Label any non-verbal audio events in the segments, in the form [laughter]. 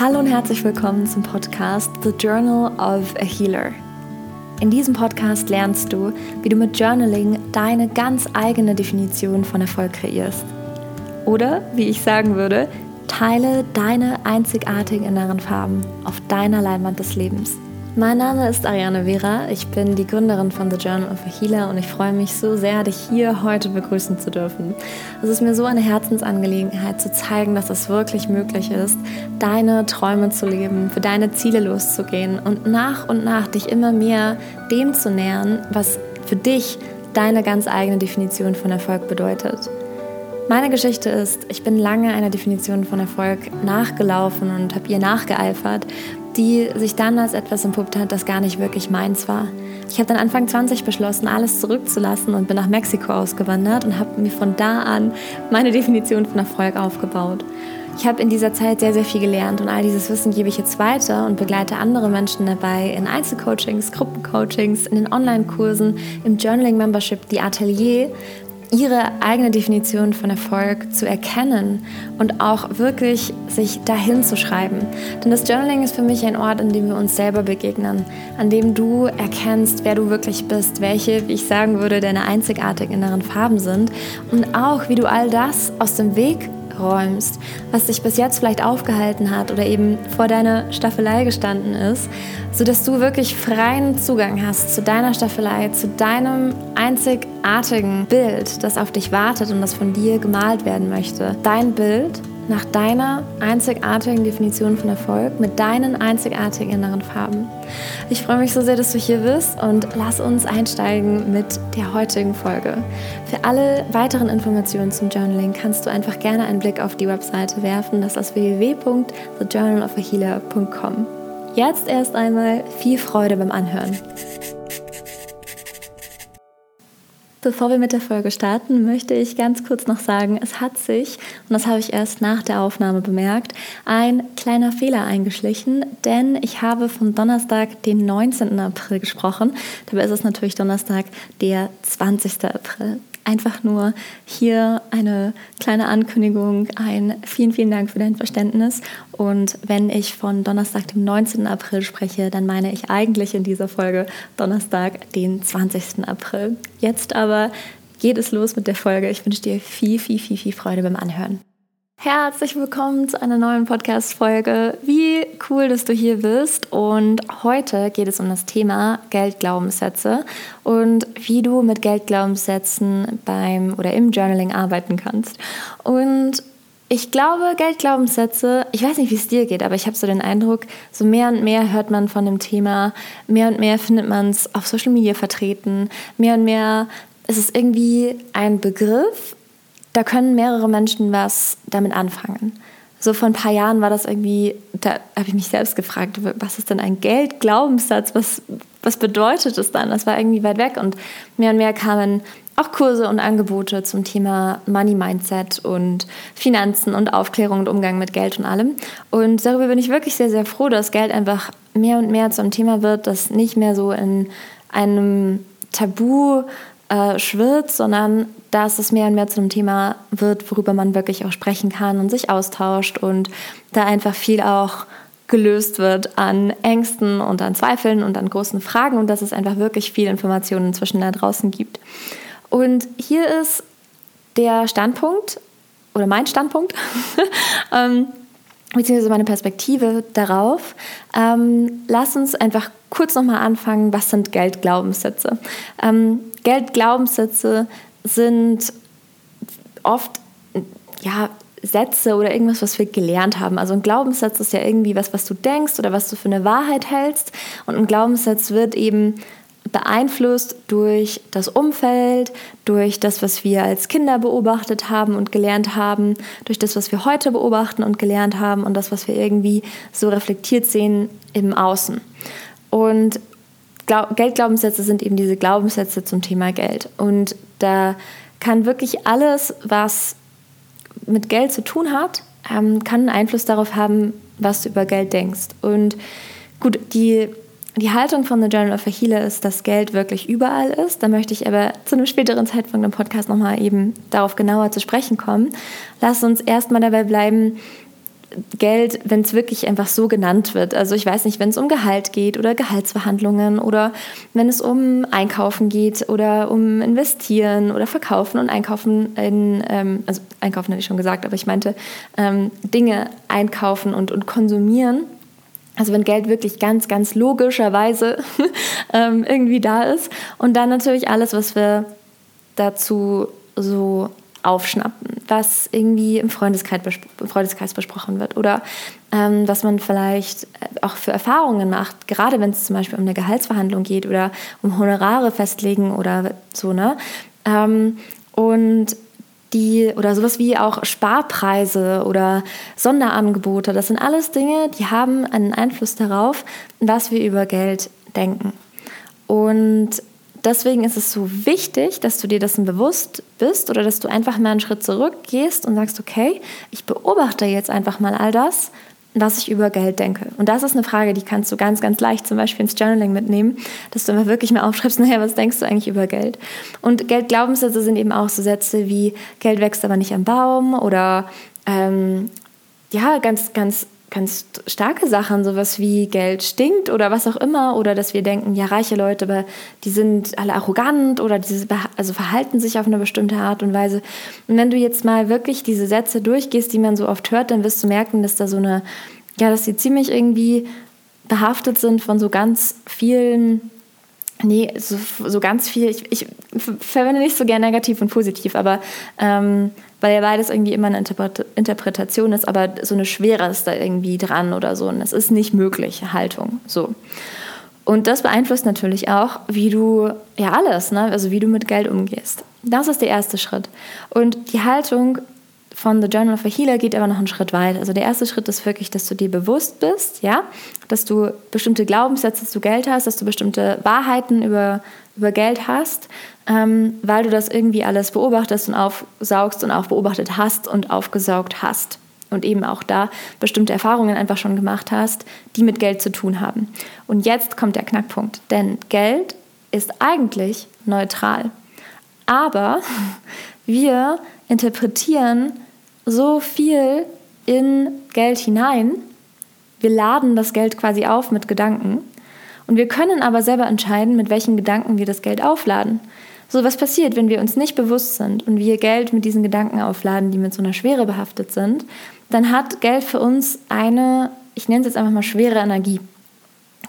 Hallo und herzlich willkommen zum Podcast The Journal of a Healer. In diesem Podcast lernst du, wie du mit Journaling deine ganz eigene Definition von Erfolg kreierst. Oder, wie ich sagen würde, teile deine einzigartigen inneren Farben auf deiner Leinwand des Lebens. Mein Name ist Ariane Vera, ich bin die Gründerin von The Journal of a Healer und ich freue mich so sehr, dich hier heute begrüßen zu dürfen. Es ist mir so eine Herzensangelegenheit zu zeigen, dass es wirklich möglich ist, deine Träume zu leben, für deine Ziele loszugehen und nach und nach dich immer mehr dem zu nähern, was für dich deine ganz eigene Definition von Erfolg bedeutet. Meine Geschichte ist, ich bin lange einer Definition von Erfolg nachgelaufen und habe ihr nachgeeifert die sich dann als etwas entpuppt hat, das gar nicht wirklich meins war. Ich habe dann Anfang 20 beschlossen, alles zurückzulassen und bin nach Mexiko ausgewandert und habe mir von da an meine Definition von Erfolg aufgebaut. Ich habe in dieser Zeit sehr, sehr viel gelernt und all dieses Wissen gebe ich jetzt weiter und begleite andere Menschen dabei in Einzelcoachings, Gruppencoachings, in den Online-Kursen, im Journaling-Membership, die Atelier, ihre eigene Definition von Erfolg zu erkennen und auch wirklich sich dahin zu schreiben. Denn das Journaling ist für mich ein Ort, an dem wir uns selber begegnen, an dem du erkennst, wer du wirklich bist, welche, wie ich sagen würde, deine einzigartigen inneren Farben sind und auch, wie du all das aus dem Weg räumst, was dich bis jetzt vielleicht aufgehalten hat oder eben vor deiner Staffelei gestanden ist, sodass du wirklich freien Zugang hast zu deiner Staffelei, zu deinem einzigartigen Bild, das auf dich wartet und das von dir gemalt werden möchte. Dein Bild nach deiner einzigartigen Definition von Erfolg mit deinen einzigartigen inneren Farben. Ich freue mich so sehr, dass du hier bist und lass uns einsteigen mit der heutigen Folge. Für alle weiteren Informationen zum Journaling kannst du einfach gerne einen Blick auf die Webseite werfen. Das ist www.thejournalofahealer.com. Jetzt erst einmal viel Freude beim Anhören. Bevor wir mit der Folge starten, möchte ich ganz kurz noch sagen, es hat sich, und das habe ich erst nach der Aufnahme bemerkt, ein kleiner Fehler eingeschlichen, denn ich habe vom Donnerstag, den 19. April gesprochen. Dabei ist es natürlich Donnerstag, der 20. April einfach nur hier eine kleine Ankündigung, ein vielen, vielen Dank für dein Verständnis. Und wenn ich von Donnerstag, dem 19. April spreche, dann meine ich eigentlich in dieser Folge Donnerstag, den 20. April. Jetzt aber geht es los mit der Folge. Ich wünsche dir viel, viel, viel, viel Freude beim Anhören. Herzlich willkommen zu einer neuen Podcast-Folge. Wie cool, dass du hier bist. Und heute geht es um das Thema Geldglaubenssätze und wie du mit Geldglaubenssätzen beim oder im Journaling arbeiten kannst. Und ich glaube, Geldglaubenssätze, ich weiß nicht, wie es dir geht, aber ich habe so den Eindruck, so mehr und mehr hört man von dem Thema, mehr und mehr findet man es auf Social Media vertreten, mehr und mehr ist es irgendwie ein Begriff, da können mehrere Menschen was damit anfangen. So vor ein paar Jahren war das irgendwie, da habe ich mich selbst gefragt, was ist denn ein Geldglaubenssatz? Was, was bedeutet es dann? Das war irgendwie weit weg und mehr und mehr kamen auch Kurse und Angebote zum Thema Money Mindset und Finanzen und Aufklärung und Umgang mit Geld und allem. Und darüber bin ich wirklich sehr, sehr froh, dass Geld einfach mehr und mehr zum Thema wird, das nicht mehr so in einem Tabu äh, schwirrt, sondern dass es mehr und mehr zu einem Thema wird, worüber man wirklich auch sprechen kann und sich austauscht und da einfach viel auch gelöst wird an Ängsten und an Zweifeln und an großen Fragen und dass es einfach wirklich viel Informationen inzwischen da draußen gibt. Und hier ist der Standpunkt oder mein Standpunkt, [laughs] ähm, beziehungsweise meine Perspektive darauf. Ähm, lass uns einfach kurz nochmal anfangen, was sind Geldglaubenssätze? Ähm, Geldglaubenssätze sind oft ja, Sätze oder irgendwas, was wir gelernt haben. Also ein Glaubenssatz ist ja irgendwie was, was du denkst oder was du für eine Wahrheit hältst. Und ein Glaubenssatz wird eben beeinflusst durch das Umfeld, durch das, was wir als Kinder beobachtet haben und gelernt haben, durch das, was wir heute beobachten und gelernt haben und das, was wir irgendwie so reflektiert sehen im Außen. Und Geldglaubenssätze sind eben diese Glaubenssätze zum Thema Geld. Und da kann wirklich alles, was mit Geld zu tun hat, ähm, kann einen Einfluss darauf haben, was du über Geld denkst. Und gut, die, die Haltung von The Journal of a Healer ist, dass Geld wirklich überall ist. Da möchte ich aber zu einem späteren Zeitpunkt im Podcast nochmal eben darauf genauer zu sprechen kommen. Lass uns erstmal dabei bleiben, Geld, wenn es wirklich einfach so genannt wird. Also ich weiß nicht, wenn es um Gehalt geht oder Gehaltsverhandlungen oder wenn es um Einkaufen geht oder um Investieren oder Verkaufen und Einkaufen in, ähm, also Einkaufen hatte ich schon gesagt, aber ich meinte ähm, Dinge einkaufen und, und konsumieren. Also wenn Geld wirklich ganz, ganz logischerweise [laughs] ähm, irgendwie da ist. Und dann natürlich alles, was wir dazu so aufschnappen, was irgendwie im Freundeskreis, im Freundeskreis besprochen wird oder ähm, was man vielleicht äh, auch für Erfahrungen macht, gerade wenn es zum Beispiel um eine Gehaltsverhandlung geht oder um Honorare festlegen oder so, ne? Ähm, und die oder sowas wie auch Sparpreise oder Sonderangebote, das sind alles Dinge, die haben einen Einfluss darauf, was wir über Geld denken. Und deswegen ist es so wichtig, dass du dir dessen bewusst bist oder dass du einfach mal einen Schritt zurückgehst und sagst, okay, ich beobachte jetzt einfach mal all das, was ich über Geld denke. Und das ist eine Frage, die kannst du ganz, ganz leicht zum Beispiel ins Journaling mitnehmen, dass du immer wirklich mal aufschreibst, [laughs] naja, was denkst du eigentlich über Geld? Und Geldglaubenssätze sind eben auch so Sätze wie Geld wächst aber nicht am Baum oder ähm, ja, ganz, ganz ganz starke Sachen, sowas wie Geld stinkt oder was auch immer, oder dass wir denken, ja, reiche Leute, aber die sind alle arrogant oder diese, also verhalten sich auf eine bestimmte Art und Weise. Und wenn du jetzt mal wirklich diese Sätze durchgehst, die man so oft hört, dann wirst du merken, dass da so eine, ja, dass sie ziemlich irgendwie behaftet sind von so ganz vielen Nee, so, so ganz viel. Ich, ich verwende nicht so gern negativ und positiv, aber ähm, weil ja beides irgendwie immer eine Interpretation ist, aber so eine Schwere ist da irgendwie dran oder so. Und es ist nicht möglich, Haltung. So. Und das beeinflusst natürlich auch, wie du, ja alles, ne? also wie du mit Geld umgehst. Das ist der erste Schritt. Und die Haltung von The Journal of a Healer geht aber noch einen Schritt weiter. Also der erste Schritt ist wirklich, dass du dir bewusst bist, ja, dass du bestimmte Glaubenssätze zu Geld hast, dass du bestimmte Wahrheiten über, über Geld hast, ähm, weil du das irgendwie alles beobachtest und aufsaugst und auch beobachtet hast und aufgesaugt hast. Und eben auch da bestimmte Erfahrungen einfach schon gemacht hast, die mit Geld zu tun haben. Und jetzt kommt der Knackpunkt, denn Geld ist eigentlich neutral. Aber wir interpretieren so viel in Geld hinein. Wir laden das Geld quasi auf mit Gedanken. Und wir können aber selber entscheiden, mit welchen Gedanken wir das Geld aufladen. So, was passiert, wenn wir uns nicht bewusst sind und wir Geld mit diesen Gedanken aufladen, die mit so einer Schwere behaftet sind, dann hat Geld für uns eine, ich nenne es jetzt einfach mal schwere Energie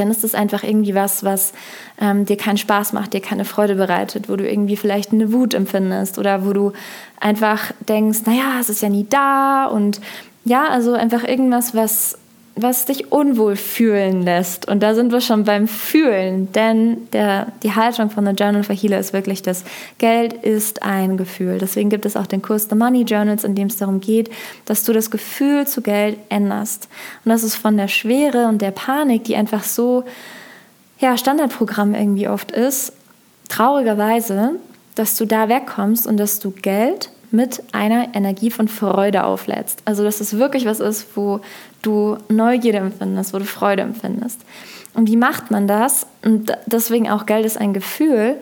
dann ist es einfach irgendwie was, was ähm, dir keinen Spaß macht, dir keine Freude bereitet, wo du irgendwie vielleicht eine Wut empfindest oder wo du einfach denkst, naja, es ist ja nie da und ja, also einfach irgendwas, was was dich unwohl fühlen lässt. Und da sind wir schon beim Fühlen, denn der, die Haltung von The Journal for Healer ist wirklich das, Geld ist ein Gefühl. Deswegen gibt es auch den Kurs The Money Journals, in dem es darum geht, dass du das Gefühl zu Geld änderst. Und das ist von der Schwere und der Panik, die einfach so ja, Standardprogramm irgendwie oft ist, traurigerweise, dass du da wegkommst und dass du Geld mit einer Energie von Freude auflädst. Also dass es wirklich was ist, wo du Neugierde empfindest, wo du Freude empfindest. Und wie macht man das? Und deswegen auch Geld ist ein Gefühl.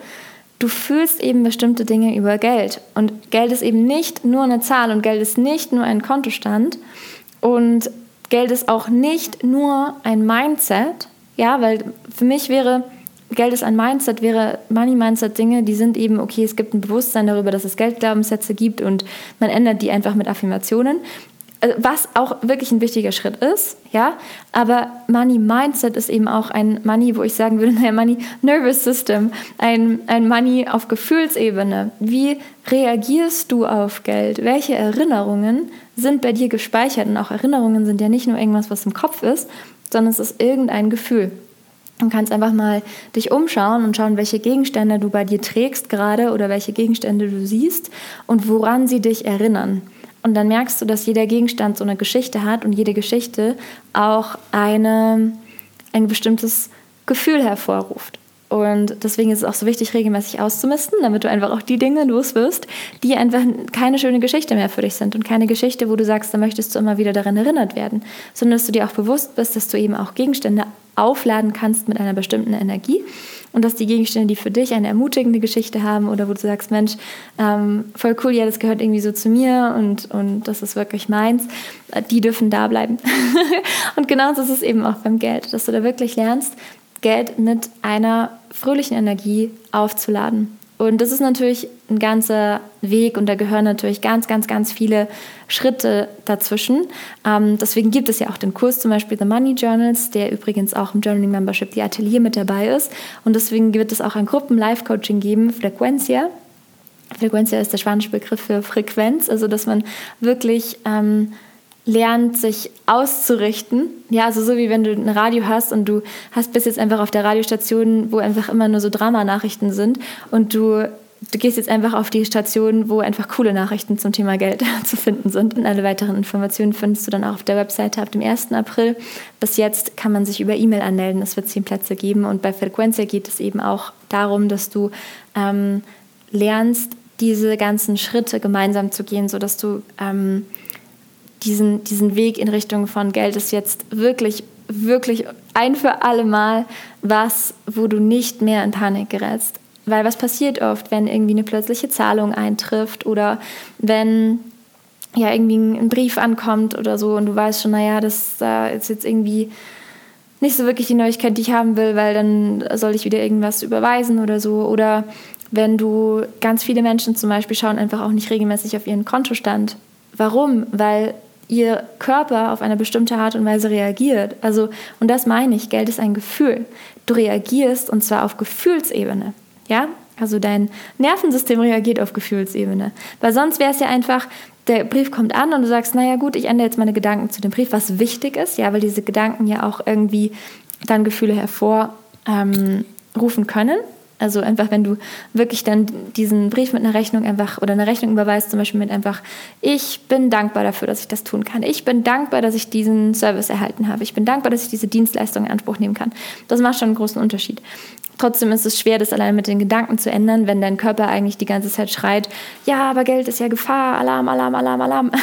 Du fühlst eben bestimmte Dinge über Geld. Und Geld ist eben nicht nur eine Zahl und Geld ist nicht nur ein Kontostand. Und Geld ist auch nicht nur ein Mindset. Ja, weil für mich wäre Geld ist ein Mindset, wäre Money Mindset Dinge, die sind eben, okay, es gibt ein Bewusstsein darüber, dass es Geldglaubenssätze gibt und man ändert die einfach mit Affirmationen. Also, was auch wirklich ein wichtiger Schritt ist, ja, aber Money Mindset ist eben auch ein Money, wo ich sagen würde, [laughs] naja, Money Nervous System, ein, ein Money auf Gefühlsebene. Wie reagierst du auf Geld? Welche Erinnerungen sind bei dir gespeichert? Und auch Erinnerungen sind ja nicht nur irgendwas, was im Kopf ist, sondern es ist irgendein Gefühl. Du kannst einfach mal dich umschauen und schauen, welche Gegenstände du bei dir trägst gerade oder welche Gegenstände du siehst und woran sie dich erinnern. Und dann merkst du, dass jeder Gegenstand so eine Geschichte hat und jede Geschichte auch eine, ein bestimmtes Gefühl hervorruft. Und deswegen ist es auch so wichtig, regelmäßig auszumisten, damit du einfach auch die Dinge los wirst, die einfach keine schöne Geschichte mehr für dich sind und keine Geschichte, wo du sagst, da möchtest du immer wieder daran erinnert werden, sondern dass du dir auch bewusst bist, dass du eben auch Gegenstände aufladen kannst mit einer bestimmten Energie und dass die Gegenstände, die für dich eine ermutigende Geschichte haben oder wo du sagst, Mensch, ähm, voll cool, ja, das gehört irgendwie so zu mir und, und das ist wirklich meins, äh, die dürfen da bleiben. [laughs] und genauso ist es eben auch beim Geld, dass du da wirklich lernst, Geld mit einer fröhlichen Energie aufzuladen. Und das ist natürlich ein ganzer Weg und da gehören natürlich ganz, ganz, ganz viele Schritte dazwischen. Ähm, deswegen gibt es ja auch den Kurs zum Beispiel The Money Journals, der übrigens auch im Journaling Membership die Atelier mit dabei ist. Und deswegen wird es auch ein Gruppen-Live-Coaching geben, Frequencia. Frequencia ist der spanische Begriff für Frequenz, also dass man wirklich ähm, lernt, sich auszurichten. Ja, also so wie wenn du ein Radio hast und du hast bis jetzt einfach auf der Radiostation, wo einfach immer nur so Dramanachrichten sind und du, du gehst jetzt einfach auf die Station, wo einfach coole Nachrichten zum Thema Geld [laughs] zu finden sind. Und alle weiteren Informationen findest du dann auch auf der Webseite ab dem 1. April. Bis jetzt kann man sich über E-Mail anmelden. Es wird zehn Plätze geben. Und bei Frequenza geht es eben auch darum, dass du ähm, lernst, diese ganzen Schritte gemeinsam zu gehen, sodass du ähm, diesen, diesen Weg in Richtung von Geld ist jetzt wirklich, wirklich ein für alle Mal was, wo du nicht mehr in Panik gerätst. Weil was passiert oft, wenn irgendwie eine plötzliche Zahlung eintrifft oder wenn ja irgendwie ein Brief ankommt oder so und du weißt schon, naja, das ist jetzt irgendwie nicht so wirklich die Neuigkeit, die ich haben will, weil dann soll ich wieder irgendwas überweisen oder so. Oder wenn du ganz viele Menschen zum Beispiel schauen einfach auch nicht regelmäßig auf ihren Kontostand. Warum? Weil ihr Körper auf eine bestimmte Art und Weise reagiert. Also, und das meine ich, Geld ist ein Gefühl. Du reagierst und zwar auf Gefühlsebene. Ja? Also dein Nervensystem reagiert auf Gefühlsebene. Weil sonst wäre es ja einfach, der Brief kommt an und du sagst, naja gut, ich ändere jetzt meine Gedanken zu dem Brief, was wichtig ist, ja, weil diese Gedanken ja auch irgendwie dann Gefühle hervorrufen ähm, können. Also einfach, wenn du wirklich dann diesen Brief mit einer Rechnung einfach oder eine Rechnung überweist, zum Beispiel mit einfach, ich bin dankbar dafür, dass ich das tun kann. Ich bin dankbar, dass ich diesen Service erhalten habe. Ich bin dankbar, dass ich diese Dienstleistung in Anspruch nehmen kann. Das macht schon einen großen Unterschied. Trotzdem ist es schwer, das allein mit den Gedanken zu ändern, wenn dein Körper eigentlich die ganze Zeit schreit, ja, aber Geld ist ja Gefahr, Alarm, Alarm, Alarm, Alarm. [laughs]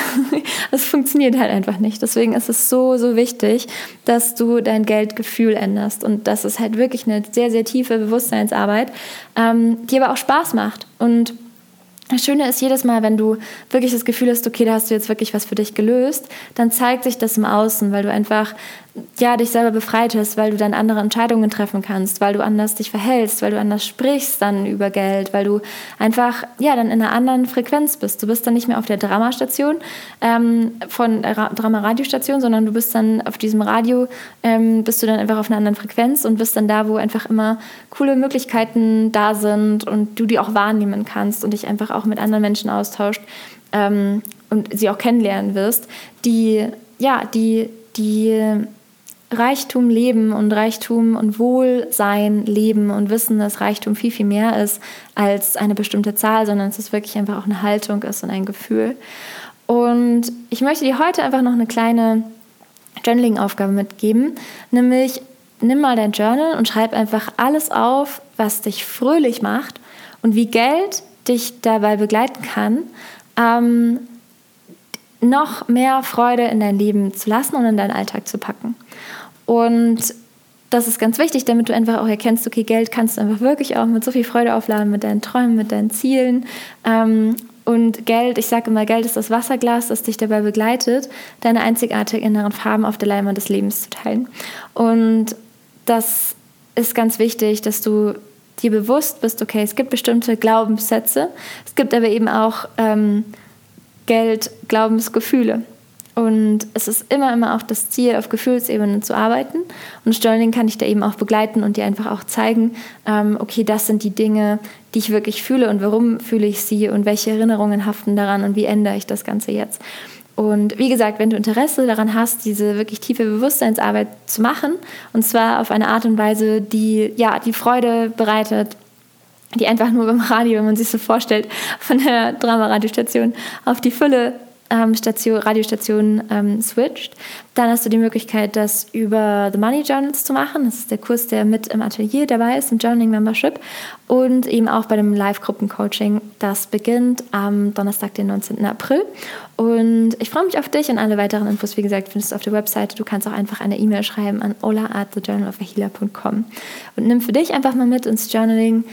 Das funktioniert halt einfach nicht. Deswegen ist es so, so wichtig, dass du dein Geldgefühl änderst. Und das ist halt wirklich eine sehr, sehr tiefe Bewusstseinsarbeit, ähm, die aber auch Spaß macht. Und das Schöne ist jedes Mal, wenn du wirklich das Gefühl hast, okay, da hast du jetzt wirklich was für dich gelöst, dann zeigt sich das im Außen, weil du einfach ja, dich selber befreit hast, weil du dann andere Entscheidungen treffen kannst, weil du anders dich verhältst, weil du anders sprichst dann über Geld, weil du einfach ja dann in einer anderen Frequenz bist. Du bist dann nicht mehr auf der Dramastation ähm, von Drama-Radiostation, sondern du bist dann auf diesem Radio, ähm, bist du dann einfach auf einer anderen Frequenz und bist dann da, wo einfach immer coole Möglichkeiten da sind und du die auch wahrnehmen kannst und dich einfach auch mit anderen Menschen austauscht ähm, und sie auch kennenlernen wirst, die ja, die die Reichtum leben und Reichtum und Wohlsein leben und wissen, dass Reichtum viel, viel mehr ist als eine bestimmte Zahl, sondern dass es wirklich einfach auch eine Haltung ist und ein Gefühl. Und ich möchte dir heute einfach noch eine kleine Journaling-Aufgabe mitgeben, nämlich nimm mal dein Journal und schreib einfach alles auf, was dich fröhlich macht und wie Geld dich dabei begleiten kann, ähm, noch mehr Freude in dein Leben zu lassen und in deinen Alltag zu packen. Und das ist ganz wichtig, damit du einfach auch erkennst, okay, Geld kannst du einfach wirklich auch mit so viel Freude aufladen, mit deinen Träumen, mit deinen Zielen. Ähm, und Geld, ich sage immer, Geld ist das Wasserglas, das dich dabei begleitet, deine einzigartigen inneren Farben auf der Leinwand des Lebens zu teilen. Und das ist ganz wichtig, dass du dir bewusst bist, okay, es gibt bestimmte Glaubenssätze, es gibt aber eben auch ähm, Geld, Glaubensgefühle. Und es ist immer, immer auch das Ziel, auf Gefühlsebene zu arbeiten. Und Journaling kann ich da eben auch begleiten und dir einfach auch zeigen, ähm, okay, das sind die Dinge, die ich wirklich fühle und warum fühle ich sie und welche Erinnerungen haften daran und wie ändere ich das Ganze jetzt. Und wie gesagt, wenn du Interesse daran hast, diese wirklich tiefe Bewusstseinsarbeit zu machen, und zwar auf eine Art und Weise, die ja die Freude bereitet, die einfach nur beim Radio, wenn man sich so vorstellt, von der Dramaradiostation auf die Fülle ähm, Station, Radiostation ähm, switcht. Dann hast du die Möglichkeit, das über The Money Journals zu machen. Das ist der Kurs, der mit im Atelier dabei ist, im Journaling Membership. Und eben auch bei dem Live-Gruppen-Coaching. Das beginnt am Donnerstag, den 19. April. Und ich freue mich auf dich und alle weiteren Infos, wie gesagt, findest du auf der Webseite. Du kannst auch einfach eine E-Mail schreiben an ola at thejournalofahila.com. Und nimm für dich einfach mal mit ins Journaling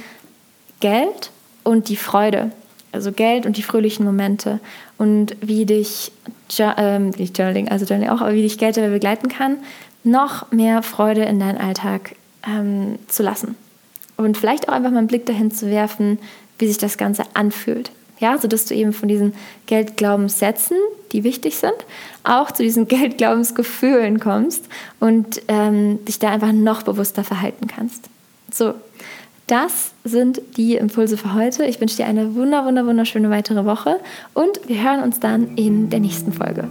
Geld und die Freude also Geld und die fröhlichen Momente und wie dich, ähm, nicht Journaling, also Journaling auch, aber wie dich Geld dabei begleiten kann, noch mehr Freude in deinen Alltag ähm, zu lassen. Und vielleicht auch einfach mal einen Blick dahin zu werfen, wie sich das Ganze anfühlt. Ja, sodass du eben von diesen Geldglaubenssätzen, die wichtig sind, auch zu diesen [laughs] Geldglaubensgefühlen kommst und ähm, dich da einfach noch bewusster verhalten kannst. So, das sind die Impulse für heute. Ich wünsche dir eine wunder, wunder, wunderschöne weitere Woche und wir hören uns dann in der nächsten Folge.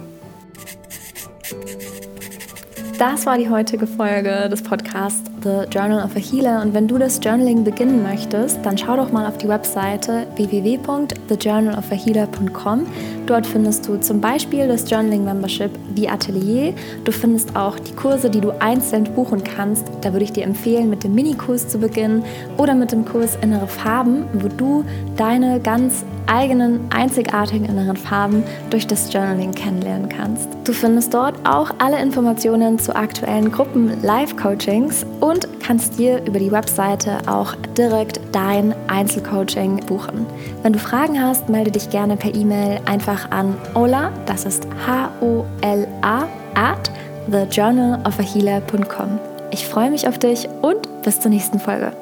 Das war die heutige Folge des Podcasts The Journal of a Healer. Und wenn du das Journaling beginnen möchtest, dann schau doch mal auf die Webseite www.thejournalofahealer.com. Dort findest du zum Beispiel das Journaling Membership wie Atelier. Du findest auch die Kurse, die du einzeln buchen kannst. Da würde ich dir empfehlen, mit dem Minikurs zu beginnen oder mit dem Kurs Innere Farben, wo du deine ganz eigenen, einzigartigen inneren Farben durch das Journaling kennenlernen kannst. Du findest dort auch alle Informationen zu aktuellen Gruppen-Live-Coachings und kannst dir über die Webseite auch direkt dein Einzelcoaching buchen. Wenn du Fragen hast, melde dich gerne per E-Mail einfach an Ola, das ist H-O-L-A, at thejournalofahealer.com. Ich freue mich auf dich und bis zur nächsten Folge.